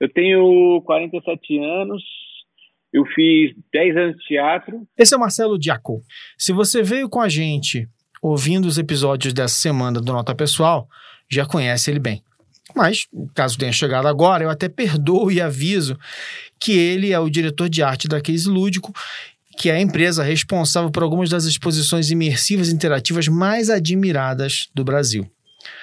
Eu tenho 47 anos, eu fiz 10 anos de teatro. Esse é o Marcelo Diaco. Se você veio com a gente ouvindo os episódios dessa semana do Nota Pessoal, já conhece ele bem. Mas, caso tenha chegado agora, eu até perdoo e aviso que ele é o diretor de arte da Case Lúdico, que é a empresa responsável por algumas das exposições imersivas e interativas mais admiradas do Brasil.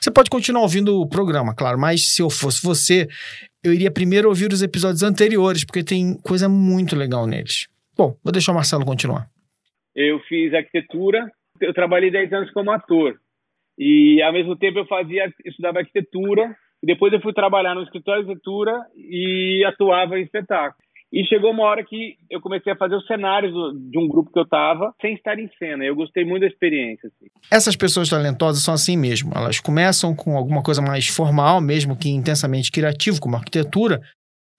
Você pode continuar ouvindo o programa, claro, mas se eu fosse você, eu iria primeiro ouvir os episódios anteriores, porque tem coisa muito legal neles. Bom, vou deixar o Marcelo continuar. Eu fiz arquitetura, eu trabalhei 10 anos como ator. E ao mesmo tempo eu fazia, estudava arquitetura, depois eu fui trabalhar no escritório de arquitetura e atuava em espetáculo. E chegou uma hora que eu comecei a fazer os cenários de um grupo que eu estava sem estar em cena. Eu gostei muito da experiência. Assim. Essas pessoas talentosas são assim mesmo. Elas começam com alguma coisa mais formal, mesmo que intensamente criativo, como arquitetura,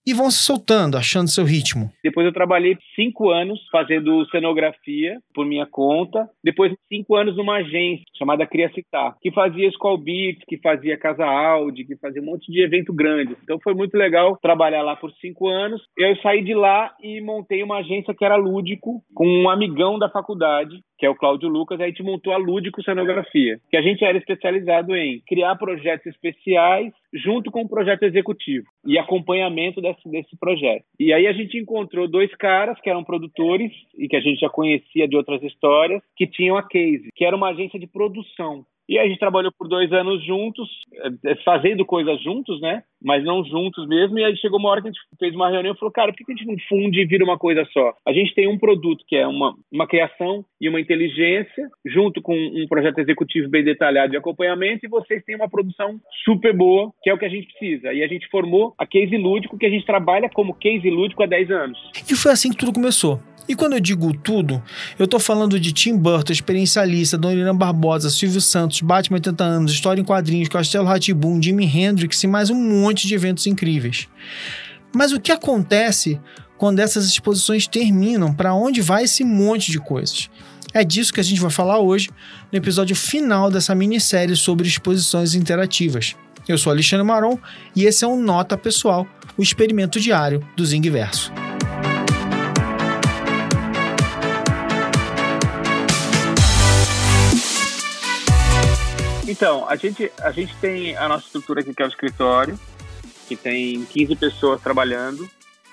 e vão se soltando, achando seu ritmo. Depois eu trabalhei cinco anos fazendo cenografia por minha conta. Depois cinco anos numa agência chamada Cria Citar, que fazia School Beats, que fazia Casa Audi, que fazia um monte de evento grande. Então foi muito legal trabalhar lá por cinco anos. Eu saí de lá e montei uma agência que era lúdico, com um amigão da faculdade, que é o Cláudio Lucas, a gente montou a Lúdico Cenografia, que a gente era especializado em criar projetos especiais junto com o projeto executivo e acompanhamento desse, desse projeto. E aí a gente encontrou dois caras que eram produtores e que a gente já conhecia de outras histórias, que tinham a Case, que era uma agência de produção. E a gente trabalhou por dois anos juntos, eh, fazendo coisas juntos, né? Mas não juntos mesmo. E aí chegou uma hora que a gente fez uma reunião e falou, cara, por que a gente não funde e vira uma coisa só? A gente tem um produto que é uma, uma criação e uma inteligência, junto com um projeto executivo bem detalhado de acompanhamento, e vocês têm uma produção super boa, que é o que a gente precisa. E a gente formou a Case Lúdico, que a gente trabalha como Case Lúdico há 10 anos. E foi assim que tudo começou. E quando eu digo tudo, eu tô falando de Tim Burton, Experiencialista, Dona Irã Barbosa, Silvio Santos, Batman 80 anos, História em Quadrinhos, Castelo Ratibum, Jimi Hendrix e mais um monte de eventos incríveis. Mas o que acontece quando essas exposições terminam? Para onde vai esse monte de coisas? É disso que a gente vai falar hoje, no episódio final dessa minissérie sobre exposições interativas. Eu sou Alexandre Maron e esse é um Nota Pessoal, o experimento diário do Zing Verso. Então, a gente, a gente tem a nossa estrutura aqui, que é o escritório, que tem 15 pessoas trabalhando.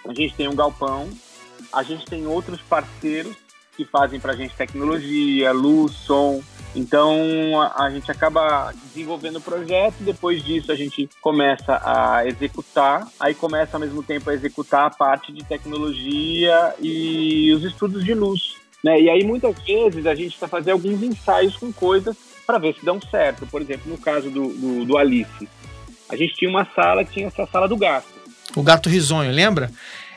A gente tem um galpão. A gente tem outros parceiros que fazem para a gente tecnologia, luz, som. Então, a, a gente acaba desenvolvendo o projeto. Depois disso, a gente começa a executar. Aí começa, ao mesmo tempo, a executar a parte de tecnologia e os estudos de luz. Né? E aí, muitas vezes, a gente está fazendo alguns ensaios com coisas para ver se dão certo. Por exemplo, no caso do, do, do, Alice, a gente tinha uma sala que tinha essa sala do gato. O gato risonho, lembra?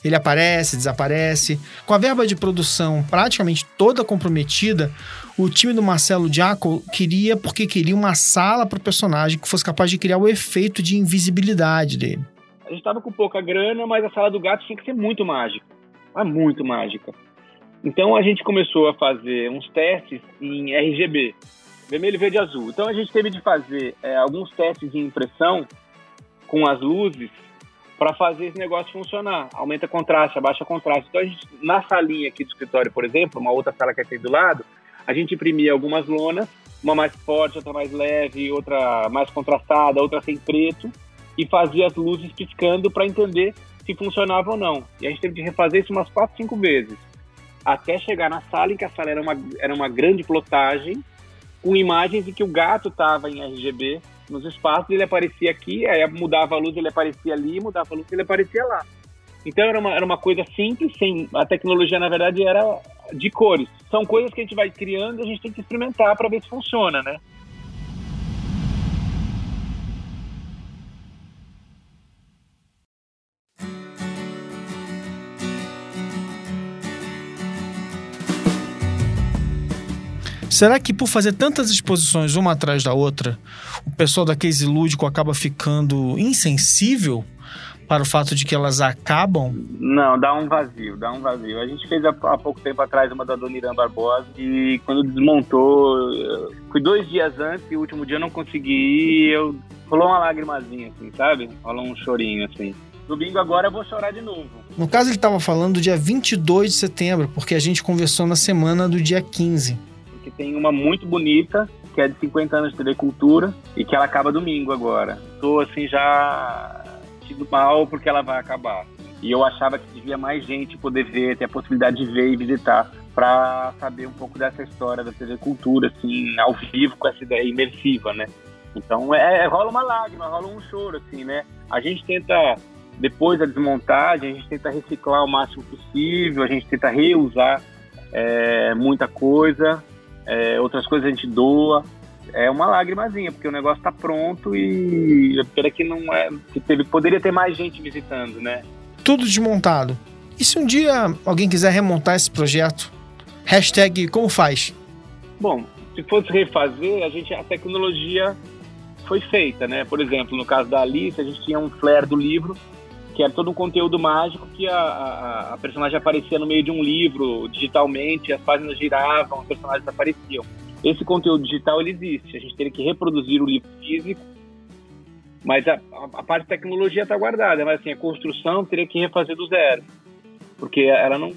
Ele aparece, desaparece. Com a verba de produção praticamente toda comprometida, o time do Marcelo Diaco queria, porque queria uma sala para o personagem que fosse capaz de criar o efeito de invisibilidade dele. A gente estava com pouca grana, mas a sala do gato tinha que ser muito mágica. É muito mágica. Então a gente começou a fazer uns testes em RGB, vermelho, verde e azul. Então a gente teve de fazer é, alguns testes de impressão com as luzes para fazer esse negócio funcionar. Aumenta contraste, abaixa contraste. Então a gente, na salinha aqui do escritório, por exemplo, uma outra sala que é aqui do lado, a gente imprimia algumas lonas, uma mais forte, outra mais leve, outra mais contrastada, outra sem preto, e fazia as luzes piscando para entender se funcionava ou não. E a gente teve de refazer isso umas quatro, cinco vezes, até chegar na sala em que a sala era uma, era uma grande plotagem, com imagens em que o gato estava em RGB nos espaços, ele aparecia aqui, aí mudava a luz, ele aparecia ali, mudava a luz, ele aparecia lá. Então era uma, era uma coisa simples, sem a tecnologia na verdade era de cores. São coisas que a gente vai criando, a gente tem que experimentar para ver se funciona, né? Será que por fazer tantas exposições uma atrás da outra, o pessoal da case lúdico acaba ficando insensível para o fato de que elas acabam? Não, dá um vazio, dá um vazio. A gente fez há, há pouco tempo atrás uma da Dona Irã Barbosa e quando desmontou, fui dois dias antes e o último dia eu não consegui ir, eu rolou uma lagrimazinha assim, sabe? Rolou um chorinho assim. Domingo agora eu vou chorar de novo. No caso, ele estava falando do dia 22 de setembro, porque a gente conversou na semana do dia 15. Tem uma muito bonita, que é de 50 anos de TV Cultura, e que ela acaba domingo agora. Tô assim já tido mal porque ela vai acabar. E eu achava que devia mais gente poder ver, ter a possibilidade de ver e visitar para saber um pouco dessa história da TV Cultura, assim, ao vivo, com essa ideia imersiva, né? Então, é, é, rola uma lágrima, rola um choro, assim, né? A gente tenta, depois da desmontagem, a gente tenta reciclar o máximo possível, a gente tenta reusar é, muita coisa, é, outras coisas a gente doa. É uma lágrimazinha, porque o negócio está pronto e pena que não é. Que teve, poderia ter mais gente visitando, né? Tudo desmontado. E se um dia alguém quiser remontar esse projeto? Hashtag como faz? Bom, se fosse refazer, a gente a tecnologia foi feita, né? Por exemplo, no caso da Alice, a gente tinha um flare do livro, que era todo um conteúdo mágico que a, a, a personagem aparecia no meio de um livro, digitalmente, as páginas giravam, os personagens apareciam. Esse conteúdo digital ele existe, a gente teria que reproduzir o livro físico, mas a, a parte de tecnologia está guardada, mas assim, a construção teria que refazer do zero, porque ela não,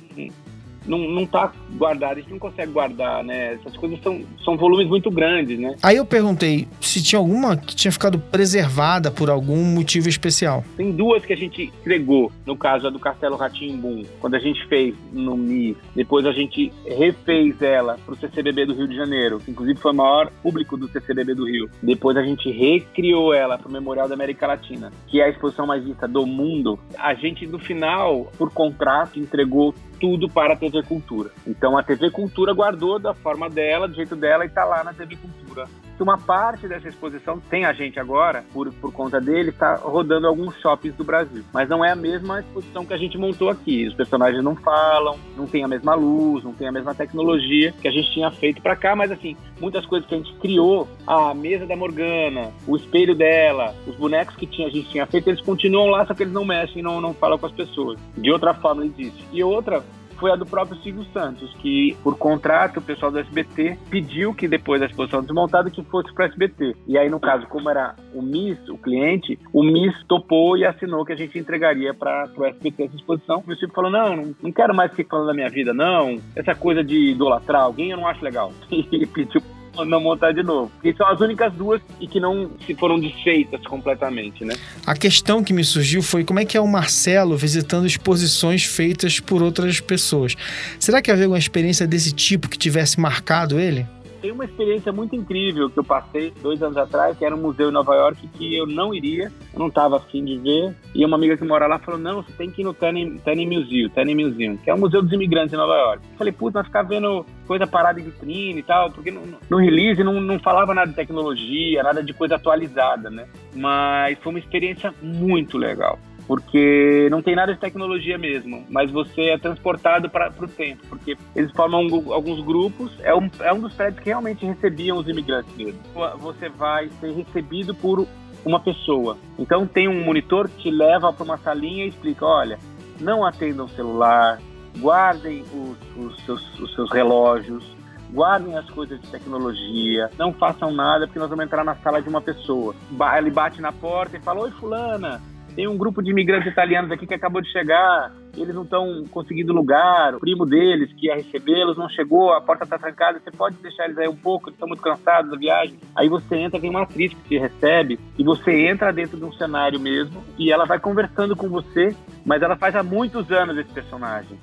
não, não tá guardado, a gente não consegue guardar, né? Essas coisas são, são volumes muito grandes, né? Aí eu perguntei se tinha alguma que tinha ficado preservada por algum motivo especial. Tem duas que a gente entregou, no caso a do Castelo Ratimbum, quando a gente fez no MIS, depois a gente refez ela pro CCBB do Rio de Janeiro, que inclusive foi o maior público do CCBB do Rio. Depois a gente recriou ela pro Memorial da América Latina, que é a exposição mais vista do mundo. A gente, no final, por contrato, entregou tudo para a TV Cultura. Então a TV Cultura guardou da forma dela, do jeito dela e está lá na TV Cultura. Uma parte dessa exposição tem a gente agora, por, por conta dele, está rodando alguns shoppings do Brasil. Mas não é a mesma exposição que a gente montou aqui. Os personagens não falam, não tem a mesma luz, não tem a mesma tecnologia que a gente tinha feito para cá, mas assim, muitas coisas que a gente criou, a mesa da Morgana, o espelho dela, os bonecos que tinha, a gente tinha feito, eles continuam lá, só que eles não mexem, não, não falam com as pessoas. De outra forma, existe. E outra, foi a do próprio Silvio Santos, que por contrato o pessoal do SBT pediu que depois da exposição desmontada que fosse para o SBT. E aí no caso, como era o MIS, o cliente, o MIS topou e assinou que a gente entregaria para o SBT essa exposição. O Silvio falou: não, não quero mais ficar falando da minha vida, não. Essa coisa de idolatrar alguém eu não acho legal. E pediu não montar de novo. E são as únicas duas e que não se foram desfeitas completamente, né? A questão que me surgiu foi como é que é o Marcelo visitando exposições feitas por outras pessoas. Será que havia alguma experiência desse tipo que tivesse marcado ele? Tem uma experiência muito incrível que eu passei dois anos atrás, que era um museu em Nova York que eu não iria, não estava afim de ver. E uma amiga que mora lá falou: Não, você tem que ir no Tanning Museum, Tanning Museum, que é o Museu dos Imigrantes em Nova York. Eu falei: Putz, vai ficar vendo coisa parada em vitrine e tal, porque no, no release não, não falava nada de tecnologia, nada de coisa atualizada, né? Mas foi uma experiência muito legal porque não tem nada de tecnologia mesmo, mas você é transportado para o tempo, porque eles formam alguns grupos, é um, é um dos prédios que realmente recebiam os imigrantes mesmo. Você vai ser recebido por uma pessoa. Então tem um monitor que te leva para uma salinha e explica, olha, não atendam celular, guardem os, os, seus, os seus relógios, guardem as coisas de tecnologia, não façam nada porque nós vamos entrar na sala de uma pessoa. Ele bate na porta e fala: Oi, Fulana, tem um grupo de imigrantes italianos aqui que acabou de chegar, eles não estão conseguindo lugar, o primo deles que ia recebê-los não chegou, a porta está trancada, você pode deixar eles aí um pouco, eles estão muito cansados da viagem. Aí você entra, tem uma atriz que te recebe e você entra dentro de um cenário mesmo e ela vai conversando com você, mas ela faz há muitos anos esse personagem.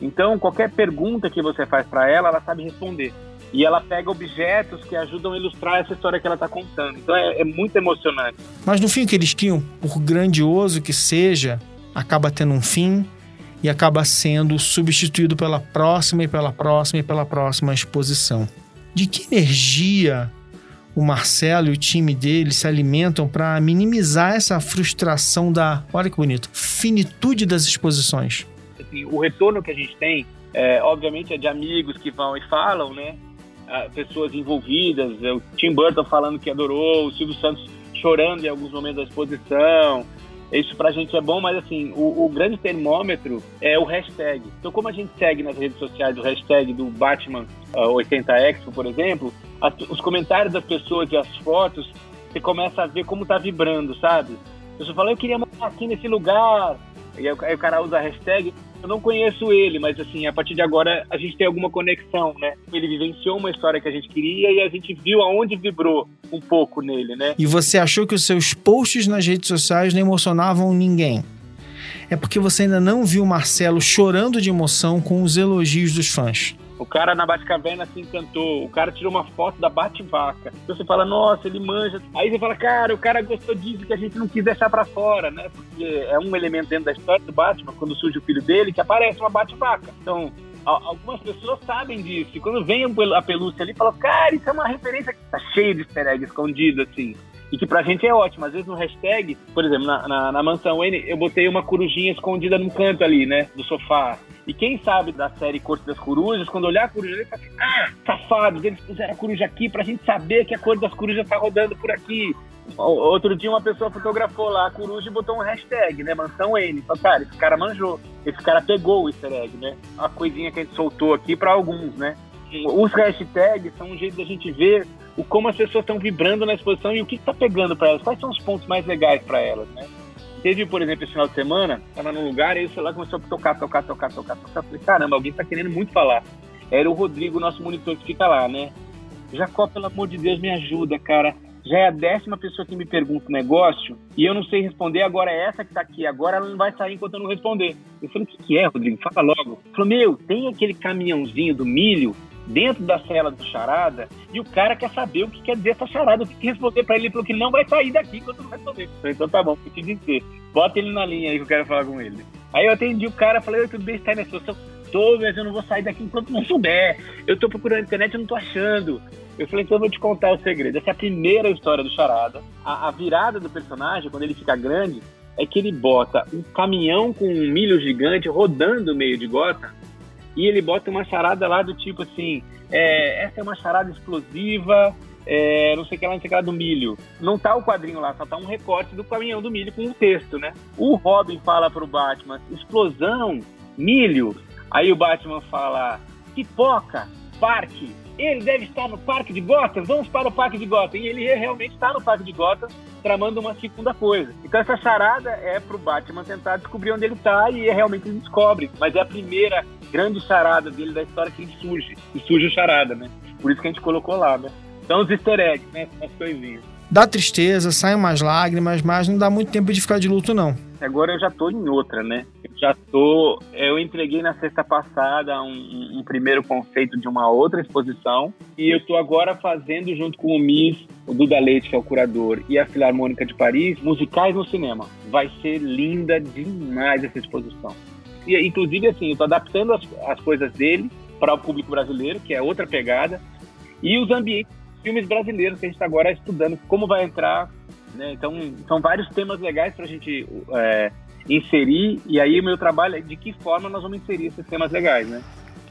Então, qualquer pergunta que você faz para ela, ela sabe responder e ela pega objetos que ajudam a ilustrar essa história que ela está contando. Então é, é, muito emocionante. Mas no fim o que eles tinham, por grandioso que seja, acaba tendo um fim e acaba sendo substituído pela próxima e pela próxima e pela próxima exposição. De que energia o Marcelo e o time dele se alimentam para minimizar essa frustração da, olha que bonito, finitude das exposições? Assim, o retorno que a gente tem, é, obviamente, é de amigos que vão e falam, né? Pessoas envolvidas, é o Tim Burton falando que adorou, o Silvio Santos chorando em alguns momentos da exposição. Isso pra gente é bom, mas assim, o, o, grande termômetro é o hashtag. Então, como a gente segue nas redes sociais o hashtag do Batman uh, 80 Expo, por exemplo, as, os comentários das pessoas e as fotos, você começa a ver como tá vibrando, sabe? A pessoa fala, eu queria morar aqui nesse lugar. E aí, o cara usa a hashtag, eu não conheço ele, mas assim, a partir de agora a gente tem alguma conexão, né? Ele vivenciou uma história que a gente queria e a gente viu aonde vibrou um pouco nele, né? E você achou que os seus posts nas redes sociais não emocionavam ninguém? É porque você ainda não viu Marcelo chorando de emoção com os elogios dos fãs. O cara na Batcaverna se encantou. O cara tirou uma foto da Bate-Vaca. Então você fala, nossa, ele manja. Aí você fala, cara, o cara gostou disso que a gente não quis deixar pra fora, né? Porque é um elemento dentro da história do Batman, quando surge o filho dele, que aparece uma Bate-Vaca. Então, algumas pessoas sabem disso. E quando vem a pelúcia ali, fala, cara, isso é uma referência que tá cheio de easter egg escondido, assim. E que pra gente é ótimo. Às vezes no hashtag, por exemplo, na, na, na mansão N, eu botei uma corujinha escondida num canto ali, né? Do sofá. E quem sabe da série Corte das Corujas, quando olhar a coruja, ele fala assim: ah, safados, eles puseram a coruja aqui pra gente saber que a cor das corujas tá rodando por aqui. Outro dia uma pessoa fotografou lá a coruja e botou um hashtag, né? Mansão N. Falei, cara, esse cara manjou. Esse cara pegou o easter egg, né? A coisinha que a gente soltou aqui para alguns, né? Os hashtags são um jeito da gente ver o como as pessoas estão vibrando na exposição e o que está pegando para elas. Quais são os pontos mais legais para elas, né? Teve, por exemplo, esse final de semana, tava num lugar e o celular começou a tocar, tocar, tocar, tocar, tocar. Falei, caramba, alguém tá querendo muito falar. Era o Rodrigo, nosso monitor que fica lá, né? Jacó, pelo amor de Deus, me ajuda, cara. Já é a décima pessoa que me pergunta o negócio e eu não sei responder, agora é essa que tá aqui. Agora ela não vai sair enquanto eu não responder. Eu falei, o que, que é, Rodrigo? Fala logo. Ele falou, meu, tem aquele caminhãozinho do milho dentro da cela do charada e o cara quer saber o que quer dizer essa charada. Eu tenho que responder para ele, porque não vai sair daqui quando não responder. Então tá bom, que dizer. Bota ele na linha aí que eu quero falar com ele. Aí eu atendi o cara, falei, tudo bem, está na situação? Tô, mas eu não vou sair daqui enquanto não souber. Eu tô procurando na internet e não tô achando. Eu falei, então eu vou te contar o segredo. Essa é a primeira história do Charada. A, a virada do personagem, quando ele fica grande, é que ele bota um caminhão com um milho gigante rodando no meio de gota e ele bota uma charada lá do tipo assim: é, essa é uma charada explosiva, é, não sei o que lá, não sei o que lá do milho. Não tá o quadrinho lá, só tá um recorte do caminhão do milho com um texto, né? O Robin fala pro Batman: explosão, milho. Aí o Batman fala: pipoca, parque. Ele deve estar no Parque de Gotham, vamos para o Parque de Gotham. E ele realmente está no Parque de Gotham, tramando uma segunda coisa. Então essa charada é pro Batman tentar descobrir onde ele está e é realmente ele descobre. Mas é a primeira grande charada dele da história que ele surge. E surge o charada, né? Por isso que a gente colocou lá, né? Então os easter eggs, né? As coisinhas. Dá tristeza, saem umas lágrimas, mas não dá muito tempo de ficar de luto, não. Agora eu já tô em outra, né? Já tô. Eu entreguei na sexta passada um, um, primeiro conceito de uma outra exposição e eu tô agora fazendo junto com o MIS, o Duda Leite, que é o curador, e a Filarmônica de Paris, musicais no cinema. Vai ser linda demais essa exposição. E, inclusive, assim, eu tô adaptando as, as coisas dele para o público brasileiro, que é outra pegada, e os ambientes filmes brasileiros que a gente está agora estudando como vai entrar. Né? Então, são vários temas legais para a gente é, inserir, e aí o meu trabalho é de que forma nós vamos inserir esses temas legais. Né?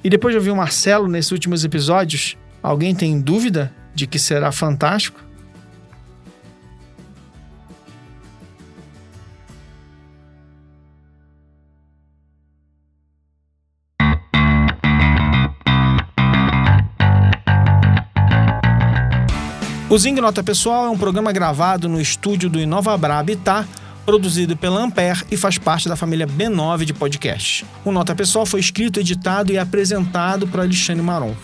E depois de ouvir o Marcelo nesses últimos episódios, alguém tem dúvida de que será fantástico? O Zing Nota Pessoal é um programa gravado no estúdio do Inovabra Habitat, produzido pela Ampere e faz parte da família B9 de podcasts. O Nota Pessoal foi escrito, editado e apresentado por Alexandre Maron.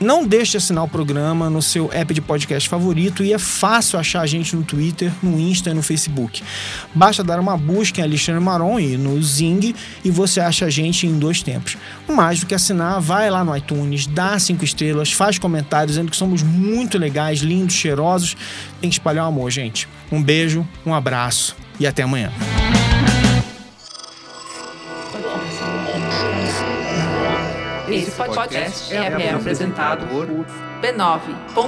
Não deixe de assinar o programa no seu app de podcast favorito e é fácil achar a gente no Twitter, no Insta e no Facebook. Basta dar uma busca em Alexandre Maron e no Zing e você acha a gente em dois tempos. Mais do que assinar, vai lá no iTunes, dá cinco estrelas, faz comentários dizendo que somos muito legais, lindos, cheirosos. Tem que espalhar o amor, gente. Um beijo, um abraço e até amanhã. Esse podcast é, é apresentado por b9.com.br.